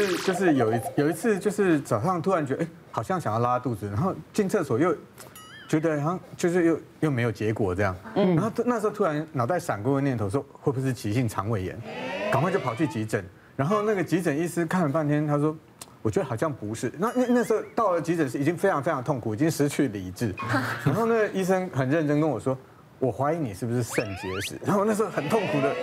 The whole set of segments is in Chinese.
是就是有一有一次就是早上突然觉得哎好像想要拉肚子，然后进厕所又觉得好像就是又又没有结果这样，嗯，然后那时候突然脑袋闪过个念头说会不会是急性肠胃炎，赶快就跑去急诊，然后那个急诊医师看了半天，他说我觉得好像不是，那那那时候到了急诊室已经非常非常痛苦，已经失去理智，然后那个医生很认真跟我说，我怀疑你是不是肾结石，然后那时候很痛苦的。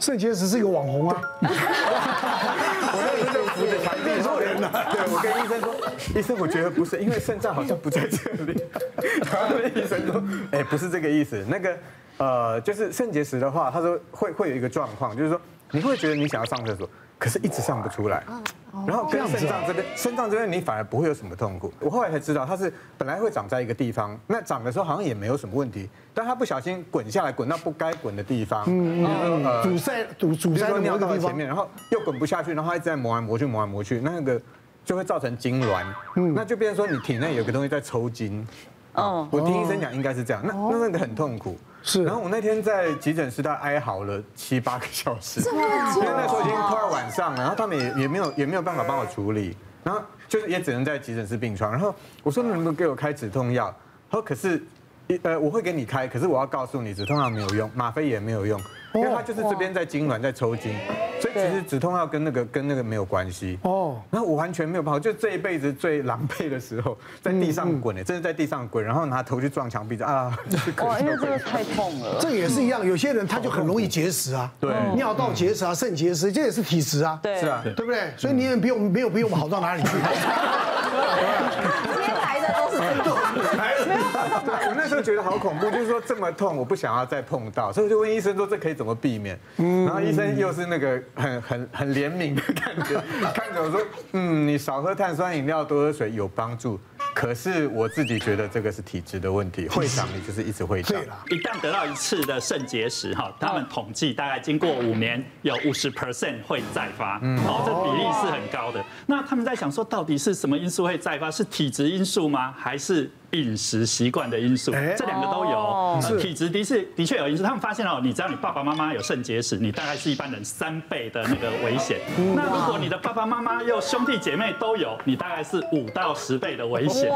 肾结石是一个网红啊！我那时候就扶着墙壁说人呢，对，我跟医生说，医生我觉得不是，因为肾脏好像不在这里。然后医生说，哎，不是这个意思，那个呃，就是肾结石的话，他说会会有一个状况，就是说你会觉得你想要上厕所。可是一直上不出来，然后跟肾脏这边，肾脏这边你反而不会有什么痛苦。我后来才知道，它是本来会长在一个地方，那长的时候好像也没有什么问题，但它不小心滚下来，滚到不该滚的地方，嗯嗯，阻塞堵堵塞的尿道的前面，然后又滚不下去，然后它一直在磨来磨去，磨来磨去，那个就会造成痉挛，嗯，那就变成说你体内有个东西在抽筋。哦，我听医生讲应该是这样，那那那个很痛苦。是，然后我那天在急诊室，他哀嚎了七八个小时，因为那时候已经快要晚上了，然后他们也也没有也没有办法帮我处理，然后就是也只能在急诊室病床。然后我说，能不能给我开止痛药？他说可是，呃，我会给你开，可是我要告诉你，止痛药没有用，吗啡也没有用。因为他就是这边在痉挛，在抽筋，所以其实止痛药跟那个跟那个没有关系。哦，然后我完全没有办法，就这一辈子最狼狈的时候，在地上滚呢，真的在地上滚，然后拿头去撞墙壁，啊，哇，因为这个太痛了。这也是一样，有些人他就很容易结石啊，对，尿道结石啊，肾结石，这也是体质啊，对，是啊，对不对？所以你也比我们没有比我们好到哪里去。我那时候觉得好恐怖，就是说这么痛，我不想要再碰到，所以我就问医生说这可以怎么避免？然后医生又是那个很很很怜悯的感觉，看着我说，嗯，你少喝碳酸饮料，多喝水有帮助。可是我自己觉得这个是体质的问题，会长你就是一直会长。一旦得到一次的肾结石哈，他们统计大概经过五年有五十 percent 会再发，嗯，哦，这比例是很高的。那他们在想说，到底是什么因素会再发？是体质因素吗？还是？饮食习惯的因素，这两个都有。体质的确的确有因素。他们发现哦，你只要你爸爸妈妈有肾结石，你大概是一般人三倍的那个危险。那如果你的爸爸妈妈又兄弟姐妹都有，你大概是五到十倍的危险。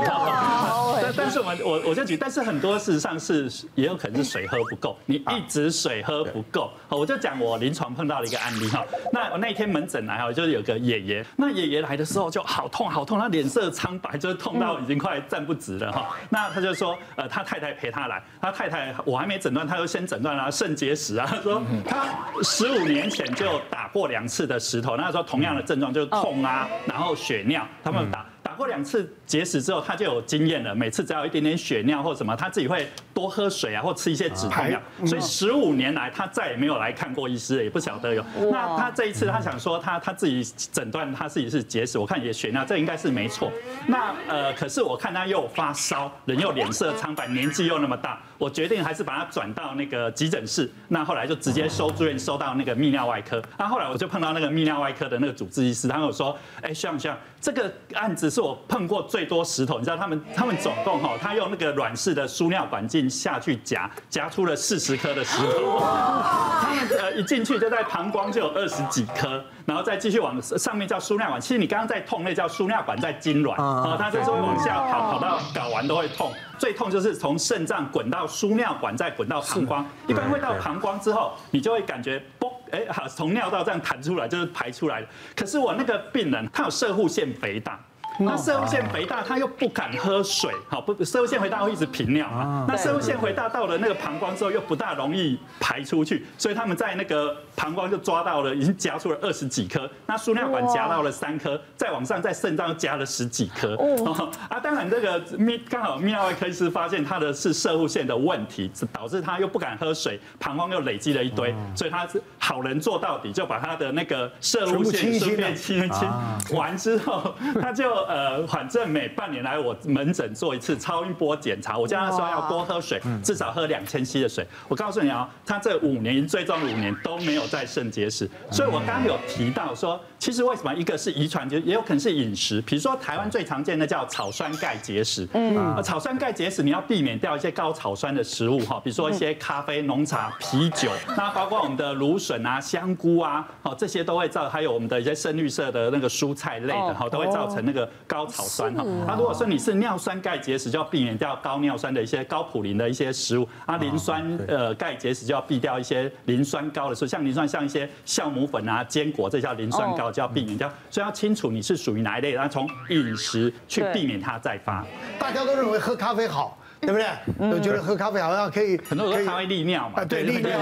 但但是我们我我就举，但是很多事实上是也有可能是水喝不够，你一直水喝不够。好，我就讲我临床碰到的一个案例哈。那我那天门诊来哈，就是有个爷爷，那爷爷来的时候就好痛好痛，他脸色苍白，就是痛到已经快站不直了哈。那他就说，呃，他太太陪他来，他太太太我还没诊断，他就先诊断了肾结石啊。他 说他十五年前就打过两次的石头，那时候同样的症状就是痛啊，然后血尿，他们打。打过两次结石之后，他就有经验了。每次只要有一点点血尿或什么，他自己会多喝水啊，或吃一些止痛药。所以十五年来，他再也没有来看过医师，也不晓得有。那他这一次，他想说他他自己诊断他自己是结石，我看也血尿，这应该是没错。那呃，可是我看他又发烧，人又脸色苍白，年纪又那么大，我决定还是把他转到那个急诊室。那后来就直接收住院，收到那个泌尿外科。那后来我就碰到那个泌尿外科的那个主治医师，他跟我说：“哎，像像这个案子是。”我碰过最多石头，你知道他们他们总共哈，他用那个软式的输尿管镜下去夹，夹出了四十颗的石头。他们呃一进去就在膀胱就有二十几颗，然后再继续往上面叫输尿管。其实你刚刚在痛，那叫输尿管在痉挛啊，他就是往下跑，跑到睾丸都会痛。最痛就是从肾脏滚到输尿管，再滚到膀胱。一般会到膀胱之后，你就会感觉嘣。哎，好，从尿道这样弹出来就是排出来的。可是我那个病人他有射护腺肥大，那摄护腺肥大他又不敢喝水，好不？摄护腺肥大会一直频尿嘛。那摄护腺肥大到了那个膀胱之后又不大容易排出去，所以他们在那个膀胱就抓到了，已经夹出了二十几颗。那输尿管夹到了三颗，再往上在肾脏又夹了十几颗。哦啊，当然这个泌刚好泌尿外科医师发现他的是摄护腺的问题，导致他又不敢喝水，膀胱又累积了一堆，所以他是好。人做到底，就把他的那个摄护腺顺便清一清，完之后，他就呃，反正每半年来我门诊做一次超音波检查，我叫他说要多喝水，至少喝两千 c 的水。我告诉你啊，他这五年追踪五年都没有在肾结石，所以我刚刚有提到说，其实为什么一个是遗传，就也有可能是饮食，比如说台湾最常见的叫草酸钙结石，嗯，草酸钙结石你要避免掉一些高草酸的食物哈，比如说一些咖啡、浓茶、啤酒，那包括我们的芦笋啊、香菇啊，好这些都会造，还有我们的一些深绿色的那个蔬菜类的哈，都会造成那个高草酸哈。那如果说你是尿酸钙结石，就要避免掉高尿酸的一些高普林的一些食物啊，磷酸呃钙结石就要避掉一些磷酸高的，食物像磷酸像一些酵母粉啊、坚果，这叫磷酸高，就要避免掉。所以要清楚你是属于哪一类，然后从饮食去避免它再发。大家都认为喝咖啡好。对不对？我觉得喝咖啡好像可以，很多人喝咖啡利尿嘛。对，利尿。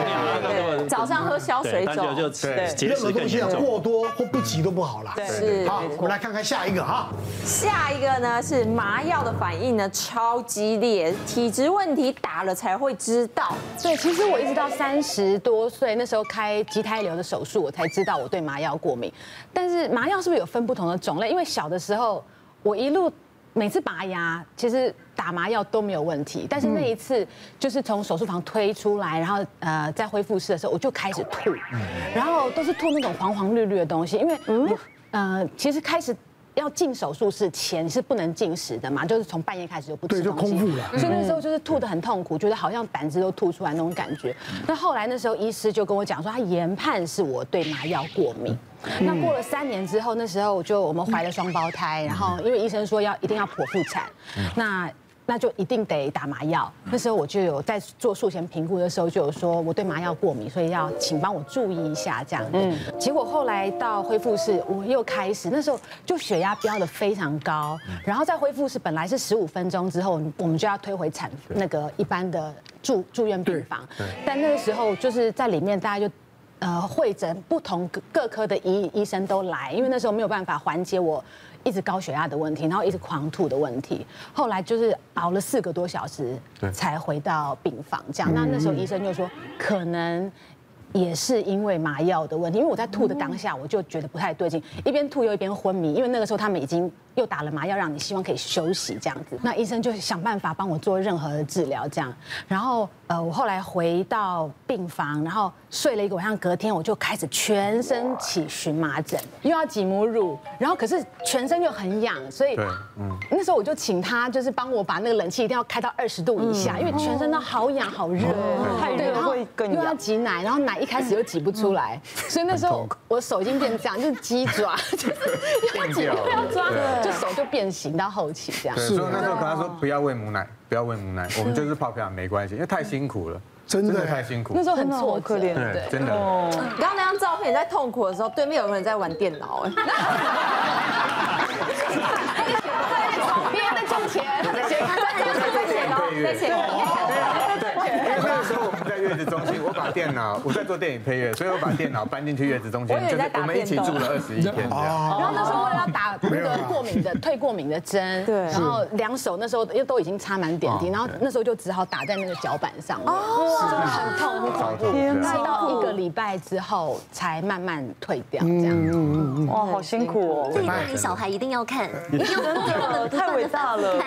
早上喝消水肿。对，任何东西啊，过多或不及都不好了。是。好，我们来看看下一个哈。下一个呢是麻药的反应呢超激烈，体质问题打了才会知道。对，其实我一直到三十多岁那时候开畸胎瘤的手术，我才知道我对麻药过敏。但是麻药是不是有分不同的种类？因为小的时候我一路。每次拔牙，其实打麻药都没有问题，但是那一次就是从手术房推出来，然后呃在恢复室的时候，我就开始吐，然后都是吐那种黄黄绿绿的东西，因为嗯？呃其实开始要进手术室前是不能进食的嘛，就是从半夜开始就不吃东西，对，就空腹了，所以那时候就是吐得很痛苦，觉得好像胆汁都吐出来那种感觉。那后来那时候医师就跟我讲说，他研判是我对麻药过敏。那过了三年之后，那时候我就我们怀了双胞胎，然后因为医生说要一定要剖腹产，那那就一定得打麻药。那时候我就有在做术前评估的时候就有说我对麻药过敏，所以要请帮我注意一下这样。嗯，结果后来到恢复室，我又开始那时候就血压飙得非常高，然后在恢复室本来是十五分钟之后，我们就要推回产那个一般的住住院病房，但那个时候就是在里面大家就。呃，会诊不同各各科的医医生都来，因为那时候没有办法缓解我一直高血压的问题，然后一直狂吐的问题。后来就是熬了四个多小时才回到病房，这样。那那时候医生就说可能。也是因为麻药的问题，因为我在吐的当下，我就觉得不太对劲，一边吐又一边昏迷，因为那个时候他们已经又打了麻药，让你希望可以休息这样子。那医生就想办法帮我做任何的治疗这样，然后呃，我后来回到病房，然后睡了一个晚上，隔天我就开始全身起荨麻疹，又要挤母乳，然后可是全身又很痒，所以嗯，那时候我就请他就是帮我把那个冷气一定要开到二十度以下，因为全身都好痒好热，太热会更痒，又要挤奶，然后奶。一开始又挤不出来，所以那时候我手已经变这样，就是鸡爪，就是要挤又要抓，就手就变形到后期这样。所以那时候跟他说不要喂母奶，不要喂母奶，我们就是泡培养没关系，因为太辛苦了，真的太辛苦。那时候很挫可怜，对，真的。刚刚那张照片，你在痛苦的时候，对面有人在玩电脑，哎。别在种田，在写，在写，在写。月子中心，我把电脑，我在做电影配乐，所以我把电脑搬进去月子中心，就是我们一起住了二十一天。然后那时候为了要打那个过敏的退过敏的针，对，然后两手那时候又都已经插满点滴，然后那时候就只好打在那个脚板上，哦，真的很痛很恐怖。那到一个礼拜之后才慢慢退掉，这样。哇，好辛苦哦！这一段你小孩一定要看，真的太伟大了。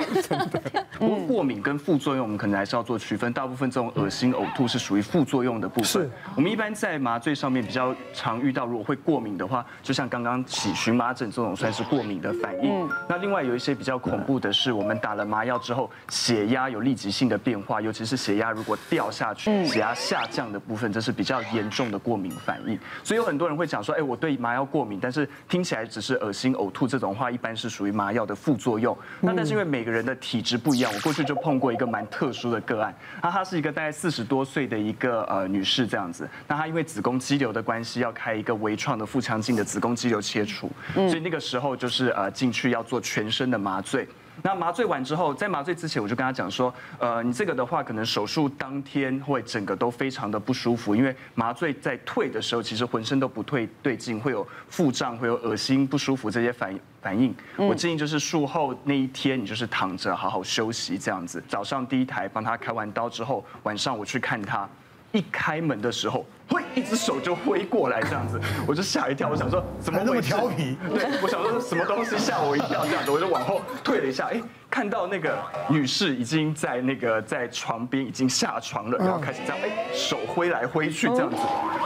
不过 过敏跟副作用，我们可能还是要做区分。大部分这种恶心呕吐是属于副作用的部分。是，我们一般在麻醉上面比较常遇到，如果会过敏的话，就像刚刚起荨麻疹这种算是过敏的反应。那另外有一些比较恐怖的是，我们打了麻药之后，血压有立即性的变化，尤其是血压如果掉下去，血压下降的部分，这是比较严重的过敏反应。所以有很多人会讲说，哎，我对麻药过敏，但是听起来只是恶心呕吐这种话，一般是属于麻药的副作用。那但是因为每个人的体质不一样，我过去就碰过一个蛮特殊的个案，那他是一个大概四十多岁的一个呃。女士这样子，那她因为子宫肌瘤的关系，要开一个微创的腹腔镜的子宫肌瘤切除，所以那个时候就是呃进去要做全身的麻醉。那麻醉完之后，在麻醉之前我就跟他讲说，呃，你这个的话可能手术当天会整个都非常的不舒服，因为麻醉在退的时候，其实浑身都不退对劲，会有腹胀，会有恶心、不舒服这些反反应。我建议就是术后那一天你就是躺着好好休息这样子，早上第一台帮他开完刀之后，晚上我去看她。一开门的时候，会一只手就挥过来这样子，我就吓一跳，我想说怎么那么调皮？对，我想说什么东西吓我一跳这样子，我就往后退了一下，哎，看到那个女士已经在那个在床边已经下床了，然后开始这样，哎，手挥来挥去这样子，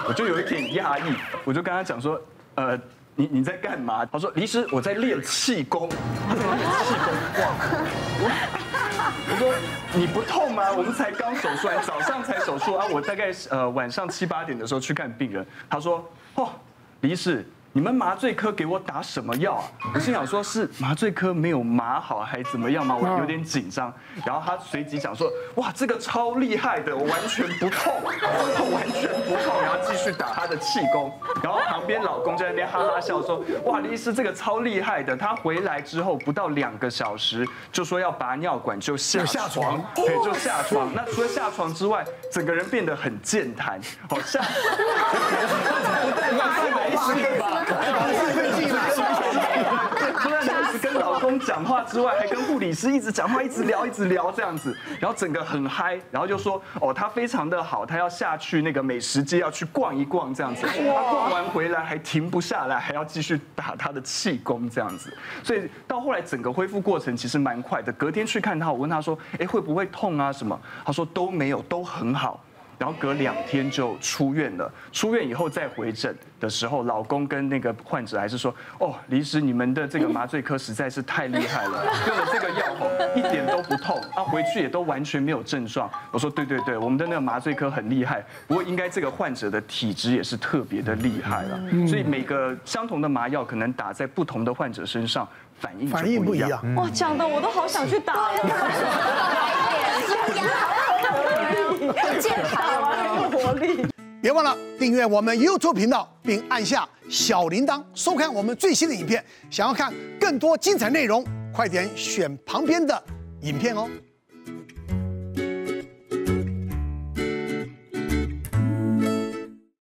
我就有一点讶异，我就跟她讲说，呃。你你在干嘛？他说：“李医师，我在练气功。”他在练气功。哇！我说：“你不痛吗？我们才刚手术完，早上才手术啊！我大概呃晚上七八点的时候去看病人。”他说：“哦，李医师。”你们麻醉科给我打什么药啊？我心想说，是麻醉科没有麻好还怎么样吗？我有点紧张。然后他随即讲说，哇，这个超厉害的，我完全不痛，完全不痛。然后继续打他的气功。然后旁边老公在那边哈哈笑说，哇，李医师这个超厉害的。他回来之后不到两个小时，就说要拔尿管就下床，对，就下床。那除了下床之外，整个人变得很健谈，好像。不带麻醉的医师吧？除了一跟老公讲话之外，还跟护理师一直讲话，一直聊，一直聊这样子，然后整个很嗨，然后就说哦，他非常的好，他要下去那个美食街要去逛一逛这样子，他逛完回来还停不下来，还要继续打他的气功这样子，所以到后来整个恢复过程其实蛮快的。隔天去看他，我问他说，哎，会不会痛啊什么？他说都没有，都很好。然后隔两天就出院了。出院以后再回诊的时候，老公跟那个患者还是说：“哦，李医师，你们的这个麻醉科实在是太厉害了，用了这个药后一点都不痛，啊，回去也都完全没有症状。”我说：“对对对，我们的那个麻醉科很厉害，不过应该这个患者的体质也是特别的厉害了。所以每个相同的麻药可能打在不同的患者身上，反应反应不一样。哇，讲的我都好想去打呀！健康啊，有活力！别忘了订阅我们 YouTube 频道，并按下小铃铛，收看我们最新的影片。想要看更多精彩内容，快点选旁边的影片哦。